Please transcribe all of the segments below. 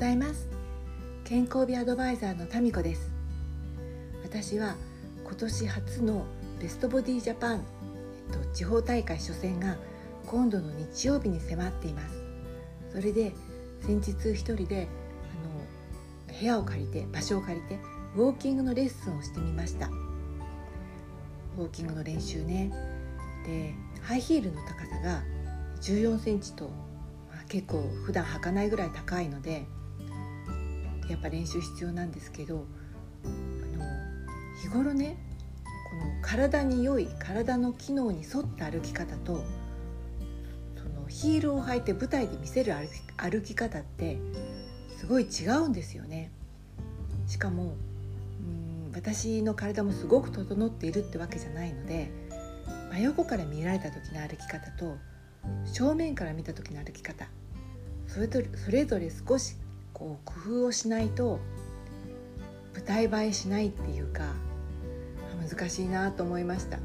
ございます。健康美アドバイザーのタミコです。私は今年初のベストボディジャパン、えっと、地方大会初戦が今度の日曜日に迫っています。それで先日一人であの部屋を借りて場所を借りてウォーキングのレッスンをしてみました。ウォーキングの練習ね。でハイヒールの高さが14センチと、まあ、結構普段履かないぐらい高いのでやっぱ練習必要なんですけどあの日頃ねこの体に良い体の機能に沿った歩き方とそのヒールを履いて舞台で見せる歩き方ってすごい違うんですよね。しかもうん私の体もすごく整っているってわけじゃないので真横から見られた時の歩き方と正面から見た時の歩き方それぞれそれぞれ少しこう工夫をしないと舞台映えしないっていうか難しいなと思いました。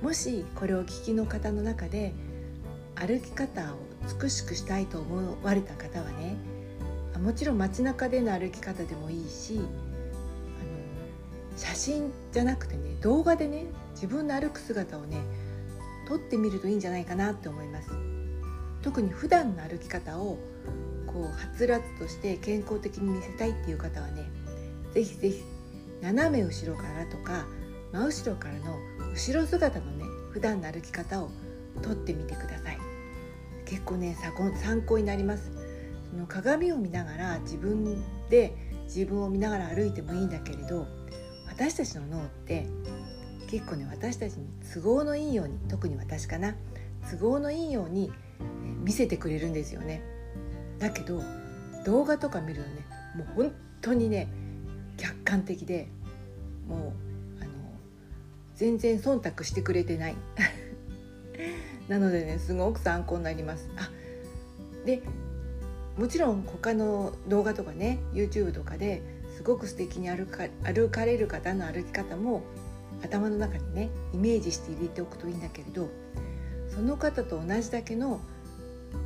もしこれを聞きの方の中で歩き方を美しくしたいと思われた方はねもちろん街中での歩き方でもいいしあの写真じゃなくてね動画でね自分の歩く姿をね撮ってみるといいんじゃないかなって思います。特に普段の歩き方をこうはつらつとして健康的に見せたいっていう方はね是非是非斜め後ろからとか真後ろからの後ろ姿のね普段の歩き方を撮ってみてください。結構ね参考になります。その鏡を見ながら自分で自分を見ながら歩いてもいいんだけれど私たちの脳って結構ね私たちに都合のいいように特に私かな都合のいいように見せてくれるんですよね。だけど動画とか見るとねもう本当にね客観的でもうあの全然忖度してくれてない。なのでねすごく参考になります。あでもちろん他の動画とかね YouTube とかですごく素敵に歩か歩かれる方の歩き方も頭の中にねイメージして入れておくといいんだけれどその方と同じだけの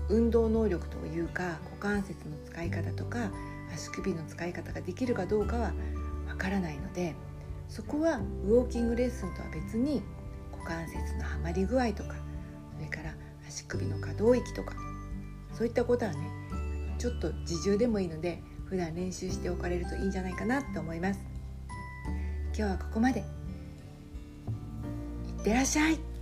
運動能力というか股関節の使い方とか足首の使い方ができるかどうかはわからないのでそこはウォーキングレッスンとは別に股関節のはまり具合とかそれから足首の可動域とかそういったことはねちょっと自重でもいいので普段練習しておかれるといいんじゃないかなと思います。今日はここまで。いってらっしゃい。